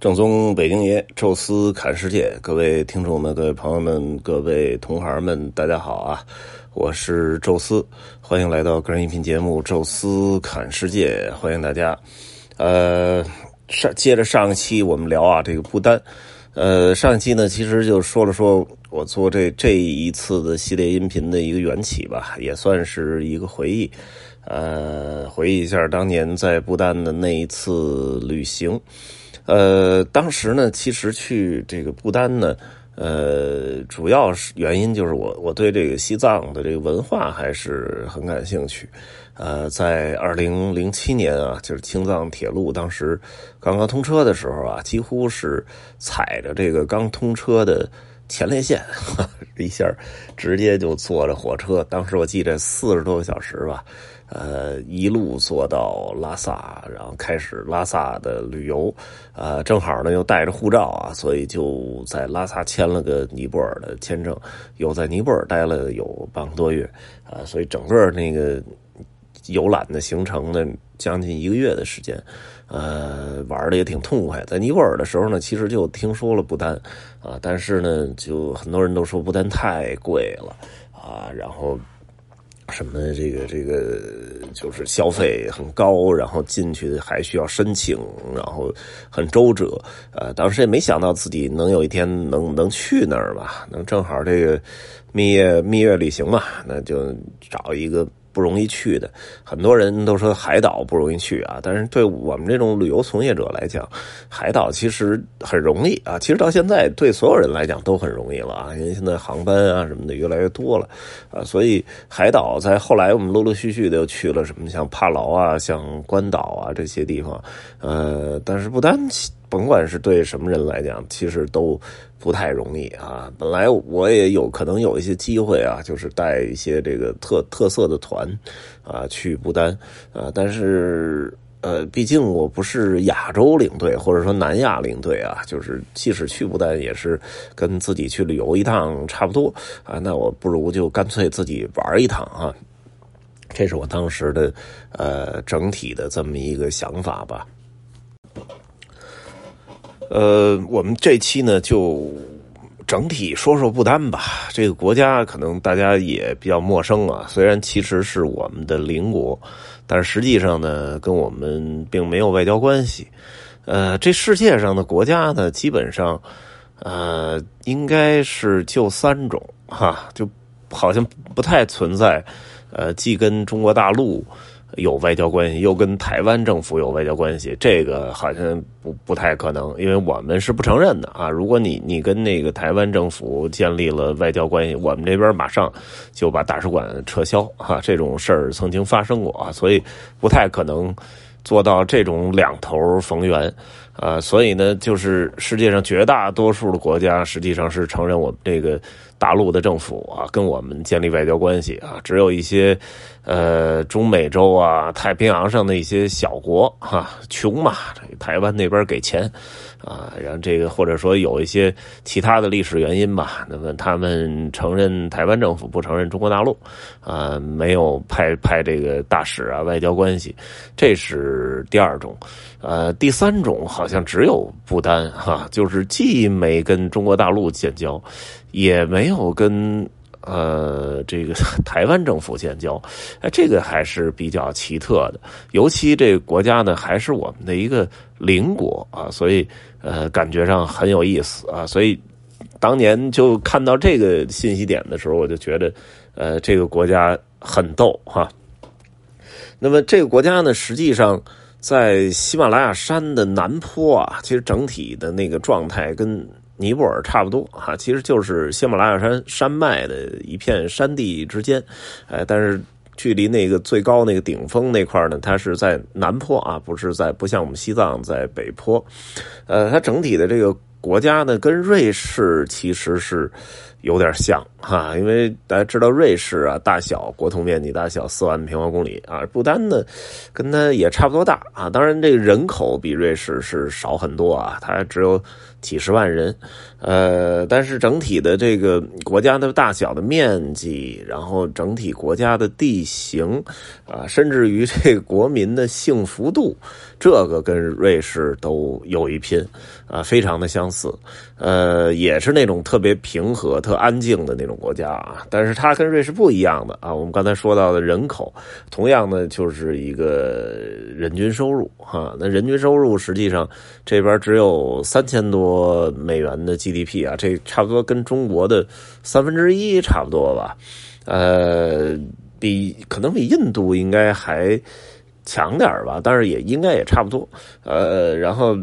正宗北京爷，宙斯侃世界，各位听众们、各位朋友们、各位同行们，大家好啊！我是宙斯，欢迎来到个人音频节目《宙斯侃世界》，欢迎大家。呃，上接着上一期我们聊啊，这个不丹。呃，上一期呢，其实就说了说我做这这一次的系列音频的一个缘起吧，也算是一个回忆。呃，回忆一下当年在不丹的那一次旅行。呃，当时呢，其实去这个不丹呢，呃，主要是原因就是我我对这个西藏的这个文化还是很感兴趣。呃，在二零零七年啊，就是青藏铁路当时刚刚通车的时候啊，几乎是踩着这个刚通车的前列腺，一下直接就坐着火车。当时我记得四十多个小时吧。呃，一路坐到拉萨，然后开始拉萨的旅游。呃，正好呢又带着护照啊，所以就在拉萨签了个尼泊尔的签证，又在尼泊尔待了有半个多月。啊，所以整个那个游览的行程呢，将近一个月的时间。呃，玩的也挺痛快。在尼泊尔的时候呢，其实就听说了不丹啊，但是呢，就很多人都说不丹太贵了啊，然后。什么这个这个就是消费很高，然后进去还需要申请，然后很周折。呃，当时也没想到自己能有一天能能去那儿吧，能正好这个蜜月蜜月旅行嘛，那就找一个。不容易去的，很多人都说海岛不容易去啊。但是对我们这种旅游从业者来讲，海岛其实很容易啊。其实到现在对所有人来讲都很容易了啊，因为现在航班啊什么的越来越多了啊。所以海岛在后来我们陆陆续续的又去了什么像帕劳啊、像关岛啊这些地方，呃，但是不单。甭管是对什么人来讲，其实都不太容易啊。本来我也有可能有一些机会啊，就是带一些这个特特色的团啊去不丹啊，但是呃，毕竟我不是亚洲领队或者说南亚领队啊，就是即使去不丹也是跟自己去旅游一趟差不多啊。那我不如就干脆自己玩一趟啊。这是我当时的呃整体的这么一个想法吧。呃，我们这期呢就整体说说不丹吧。这个国家可能大家也比较陌生啊，虽然其实是我们的邻国，但是实际上呢跟我们并没有外交关系。呃，这世界上的国家呢，基本上呃应该是就三种哈，就好像不太存在呃，既跟中国大陆。有外交关系，又跟台湾政府有外交关系，这个好像不不太可能，因为我们是不承认的啊。如果你你跟那个台湾政府建立了外交关系，我们这边马上就把大使馆撤销啊。这种事儿曾经发生过啊，所以不太可能做到这种两头逢源啊。所以呢，就是世界上绝大多数的国家实际上是承认我们这个。大陆的政府啊，跟我们建立外交关系啊，只有一些，呃，中美洲啊、太平洋上的一些小国哈，穷嘛，台湾那边给钱。啊，然后这个或者说有一些其他的历史原因吧，那么他们承认台湾政府，不承认中国大陆，啊，没有派派这个大使啊，外交关系，这是第二种，呃，第三种好像只有不丹哈，就是既没跟中国大陆建交，也没有跟。呃，这个台湾政府建交，哎，这个还是比较奇特的。尤其这个国家呢，还是我们的一个邻国啊，所以呃，感觉上很有意思啊。所以当年就看到这个信息点的时候，我就觉得，呃，这个国家很逗哈。那么这个国家呢，实际上在喜马拉雅山的南坡啊，其实整体的那个状态跟。尼泊尔差不多哈，其实就是喜马拉雅山山脉的一片山地之间，哎，但是距离那个最高那个顶峰那块呢，它是在南坡啊，不是在不像我们西藏在北坡，呃，它整体的这个国家呢，跟瑞士其实是有点像哈，因为大家知道瑞士啊，大小国土面积大小四万平方公里啊，不丹呢跟它也差不多大啊，当然这个人口比瑞士是少很多啊，它只有几十万人，呃，但是整体的这个国家的大小的面积，然后整体国家的地形啊，甚至于这个国民的幸福度，这个跟瑞士都有一拼啊，非常的相似，呃，也是那种特别平和。特安静的那种国家啊，但是它跟瑞士不一样的啊。我们刚才说到的人口，同样呢就是一个人均收入哈。那人均收入实际上这边只有三千多美元的 GDP 啊，这差不多跟中国的三分之一差不多吧。呃，比可能比印度应该还强点吧，但是也应该也差不多。呃，然后。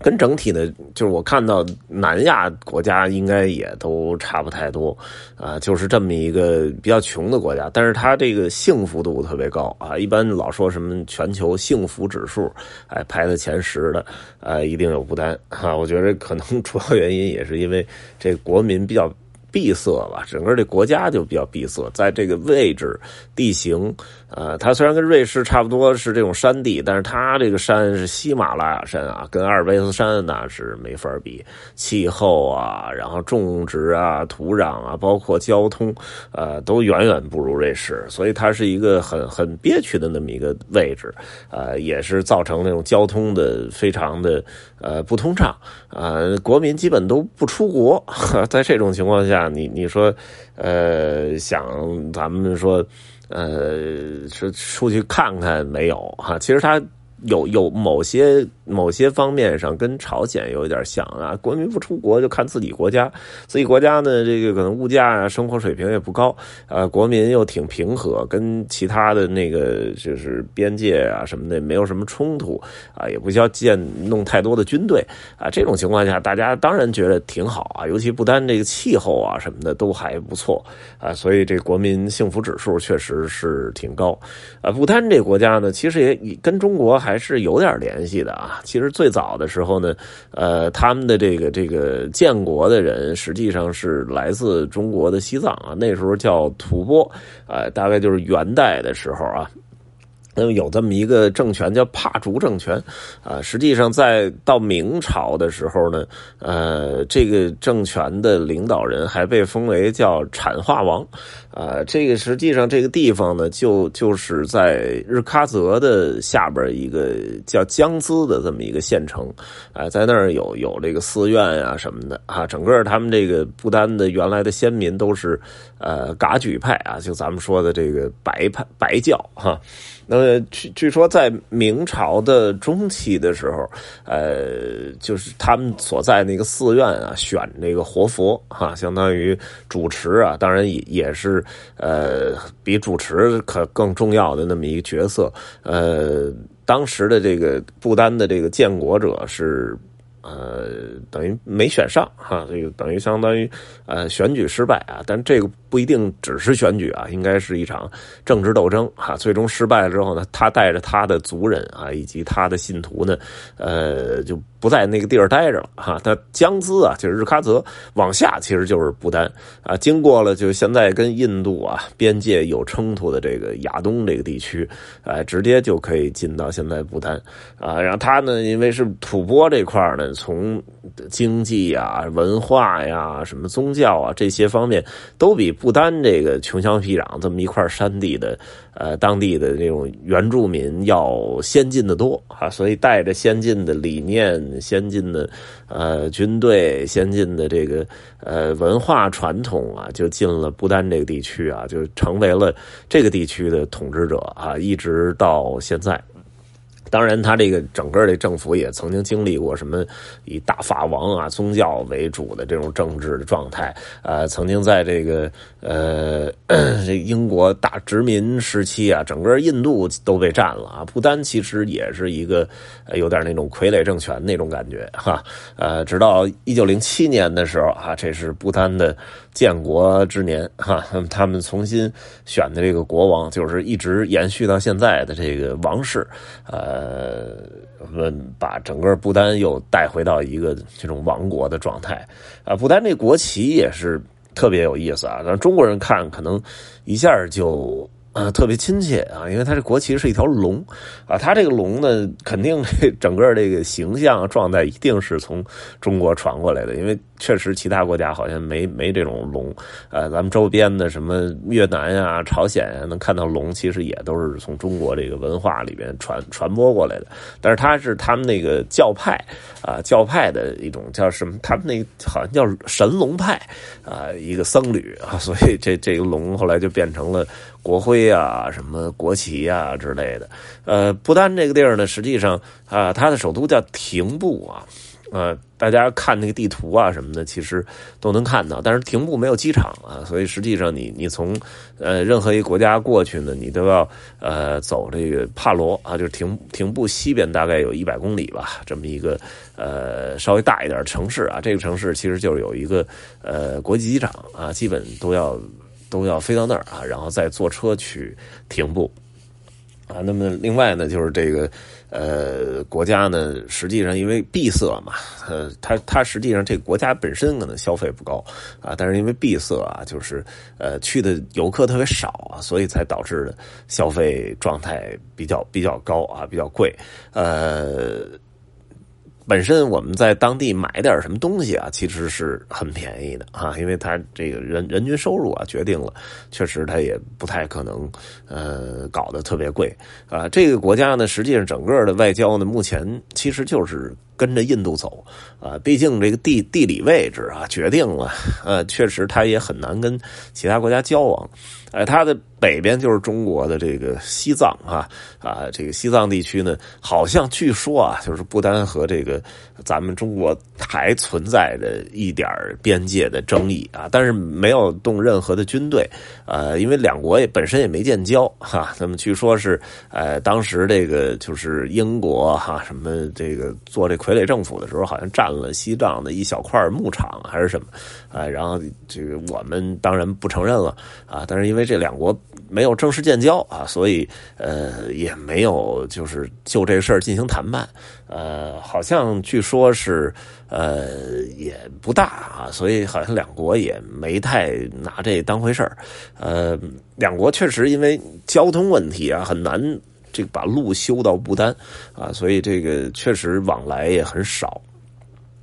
跟整体的，就是我看到南亚国家应该也都差不太多，啊，就是这么一个比较穷的国家，但是它这个幸福度特别高啊，一般老说什么全球幸福指数，哎，排在前十的，啊，一定有不丹啊，我觉得可能主要原因也是因为这国民比较。闭塞吧，整个这国家就比较闭塞，在这个位置、地形，呃，它虽然跟瑞士差不多是这种山地，但是它这个山是喜马拉雅山啊，跟阿尔卑斯山那是没法比。气候啊，然后种植啊、土壤啊，包括交通，呃，都远远不如瑞士，所以它是一个很很憋屈的那么一个位置，呃，也是造成那种交通的非常的呃不通畅，呃，国民基本都不出国，在这种情况下。你你说，呃，想咱们说，呃，是出去看看没有哈？其实他。有有某些某些方面上跟朝鲜有点像啊，国民不出国就看自己国家，自己国家呢这个可能物价啊生活水平也不高，呃，国民又挺平和，跟其他的那个就是边界啊什么的没有什么冲突啊，也不需要建弄太多的军队啊，这种情况下大家当然觉得挺好啊，尤其不单这个气候啊什么的都还不错啊，所以这国民幸福指数确实是挺高啊。不丹这国家呢，其实也跟中国还。还是有点联系的啊。其实最早的时候呢，呃，他们的这个这个建国的人实际上是来自中国的西藏啊，那时候叫吐蕃，呃，大概就是元代的时候啊。那么有这么一个政权叫帕竹政权，啊，实际上在到明朝的时候呢，呃，这个政权的领导人还被封为叫产化王，啊，这个实际上这个地方呢，就就是在日喀则的下边一个叫江孜的这么一个县城，啊，在那儿有有这个寺院啊什么的啊，整个他们这个不丹的原来的先民都是呃噶举派啊，就咱们说的这个白派白教哈。那么据据说，在明朝的中期的时候，呃，就是他们所在那个寺院啊，选那个活佛哈，相当于主持啊，当然也也是呃，比主持可更重要的那么一个角色。呃，当时的这个不丹的这个建国者是。呃，等于没选上哈，这个等于相当于呃选举失败啊。但这个不一定只是选举啊，应该是一场政治斗争哈。最终失败了之后呢，他带着他的族人啊，以及他的信徒呢，呃，就不在那个地儿待着了哈。他江孜啊，就是日喀则往下其实就是不丹啊。经过了就现在跟印度啊边界有冲突的这个亚东这个地区，哎，直接就可以进到现在不丹啊。然后他呢，因为是吐蕃这块呢。从经济呀、文化呀、什么宗教啊这些方面，都比不丹这个穷乡僻壤这么一块山地的呃当地的这种原住民要先进的多啊，所以带着先进的理念、先进的呃军队、先进的这个呃文化传统啊，就进了不丹这个地区啊，就成为了这个地区的统治者啊，一直到现在。当然，他这个整个的政府也曾经经历过什么以大法王啊宗教为主的这种政治的状态，呃，曾经在这个呃 这英国大殖民时期啊，整个印度都被占了啊。不丹其实也是一个有点那种傀儡政权那种感觉哈，呃，直到一九零七年的时候啊，这是不丹的建国之年 哈，他们重新选的这个国王就是一直延续到现在的这个王室，呃。们把整个不丹又带回到一个这种王国的状态啊。不丹这国旗也是特别有意思啊。让中国人看可能一下就。呃，特别亲切啊，因为它这国旗是一条龙啊，它这个龙呢，肯定整个这个形象状态一定是从中国传过来的，因为确实其他国家好像没没这种龙，呃，咱们周边的什么越南呀、朝鲜呀，能看到龙，其实也都是从中国这个文化里边传传播过来的。但是它是他们那个教派啊，教派的一种叫什么？他们那好像叫神龙派啊，一个僧侣啊，所以这这个龙后来就变成了。国徽啊，什么国旗啊之类的，呃，不丹这个地儿呢，实际上啊，它的首都叫廷布啊，呃，大家看那个地图啊什么的，其实都能看到。但是廷布没有机场啊，所以实际上你你从呃任何一个国家过去呢，你都要呃走这个帕罗啊，就是廷廷布西边大概有一百公里吧，这么一个呃稍微大一点的城市啊，这个城市其实就是有一个呃国际机场啊，基本都要。都要飞到那儿啊，然后再坐车去停步啊。那么另外呢，就是这个呃国家呢，实际上因为闭塞嘛，呃，它它实际上这个国家本身可能消费不高啊，但是因为闭塞啊，就是呃去的游客特别少啊，所以才导致的消费状态比较比较高啊，比较贵呃。本身我们在当地买点什么东西啊，其实是很便宜的啊，因为它这个人人均收入啊，决定了，确实它也不太可能呃搞得特别贵啊。这个国家呢，实际上整个的外交呢，目前其实就是跟着印度走啊，毕竟这个地地理位置啊，决定了呃，确实它也很难跟其他国家交往。哎，它的北边就是中国的这个西藏啊啊，这个西藏地区呢，好像据说啊，就是不丹和这个咱们中国还存在着一点边界的争议啊，但是没有动任何的军队，呃，因为两国也本身也没建交哈。那么据说是，呃，当时这个就是英国哈什么这个做这傀儡政府的时候，好像占了西藏的一小块牧场还是什么，啊，然后这个我们当然不承认了啊，但是因为这两国没有正式建交啊，所以呃也没有就是就这事儿进行谈判，呃，好像据说是呃也不大啊，所以好像两国也没太拿这当回事儿，呃，两国确实因为交通问题啊很难这个把路修到不丹啊，所以这个确实往来也很少。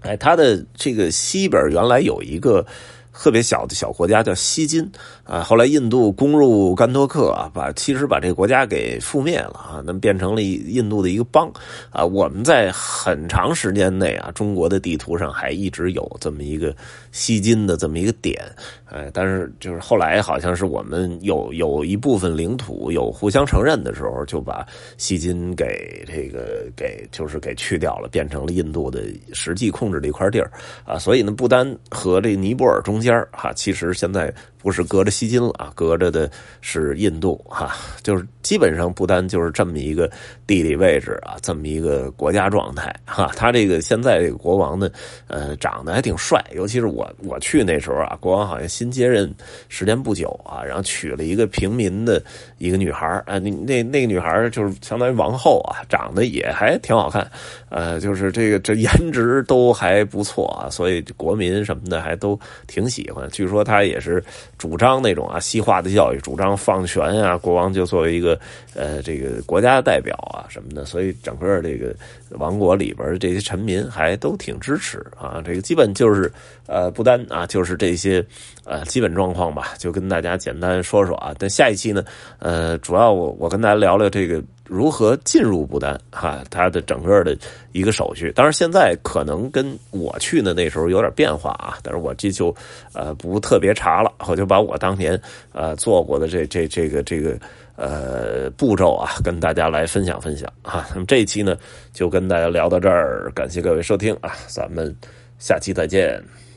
哎，它的这个西边原来有一个。特别小的小国家叫锡金啊，后来印度攻入甘托克，把其实把这个国家给覆灭了啊，那么变成了印度的一个邦啊。我们在很长时间内啊，中国的地图上还一直有这么一个锡金的这么一个点，哎，但是就是后来好像是我们有有一部分领土有互相承认的时候，就把锡金给这个给就是给去掉了，变成了印度的实际控制的一块地儿啊。所以呢，不单和这尼泊尔中中间。儿哈，其实现在。不是隔着西金了啊，隔着的是印度哈，就是基本上不单就是这么一个地理位置啊，这么一个国家状态哈。他这个现在这个国王呢，呃，长得还挺帅，尤其是我我去那时候啊，国王好像新接任时间不久啊，然后娶了一个平民的一个女孩啊，那那那个女孩就是相当于王后啊，长得也还挺好看，呃，就是这个这颜值都还不错啊，所以国民什么的还都挺喜欢。据说他也是。主张那种啊西化的教育，主张放权啊，国王就作为一个呃这个国家的代表啊什么的，所以整个这个王国里边这些臣民还都挺支持啊。这个基本就是呃不单啊，就是这些呃基本状况吧，就跟大家简单说说啊。但下一期呢，呃，主要我我跟大家聊聊这个。如何进入不丹？哈，它的整个的一个手续，当然现在可能跟我去的那时候有点变化啊，但是我这就呃不特别查了，我就把我当年呃做过的这这这个这个呃步骤啊，跟大家来分享分享啊。那么这一期呢，就跟大家聊到这儿，感谢各位收听啊，咱们下期再见。